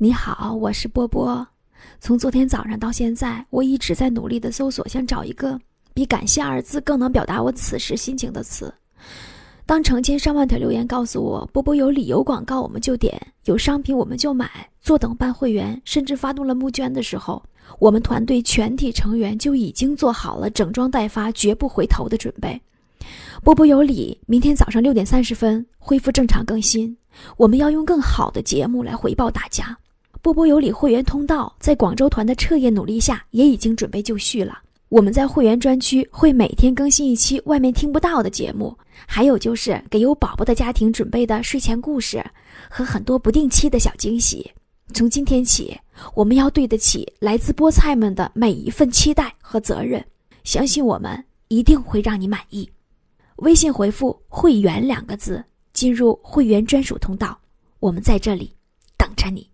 你好，我是波波。从昨天早上到现在，我一直在努力的搜索，想找一个比“感谢”二字更能表达我此时心情的词。当成千上万条留言告诉我“波波有理由广告我们就点，有商品我们就买，坐等办会员”，甚至发动了募捐的时候，我们团队全体成员就已经做好了整装待发、绝不回头的准备。波波有理，明天早上六点三十分恢复正常更新，我们要用更好的节目来回报大家。波波有理会员通道在广州团的彻夜努力下，也已经准备就绪了。我们在会员专区会每天更新一期外面听不到的节目，还有就是给有宝宝的家庭准备的睡前故事和很多不定期的小惊喜。从今天起，我们要对得起来自菠菜们的每一份期待和责任，相信我们一定会让你满意。微信回复“会员”两个字，进入会员专属通道，我们在这里等着你。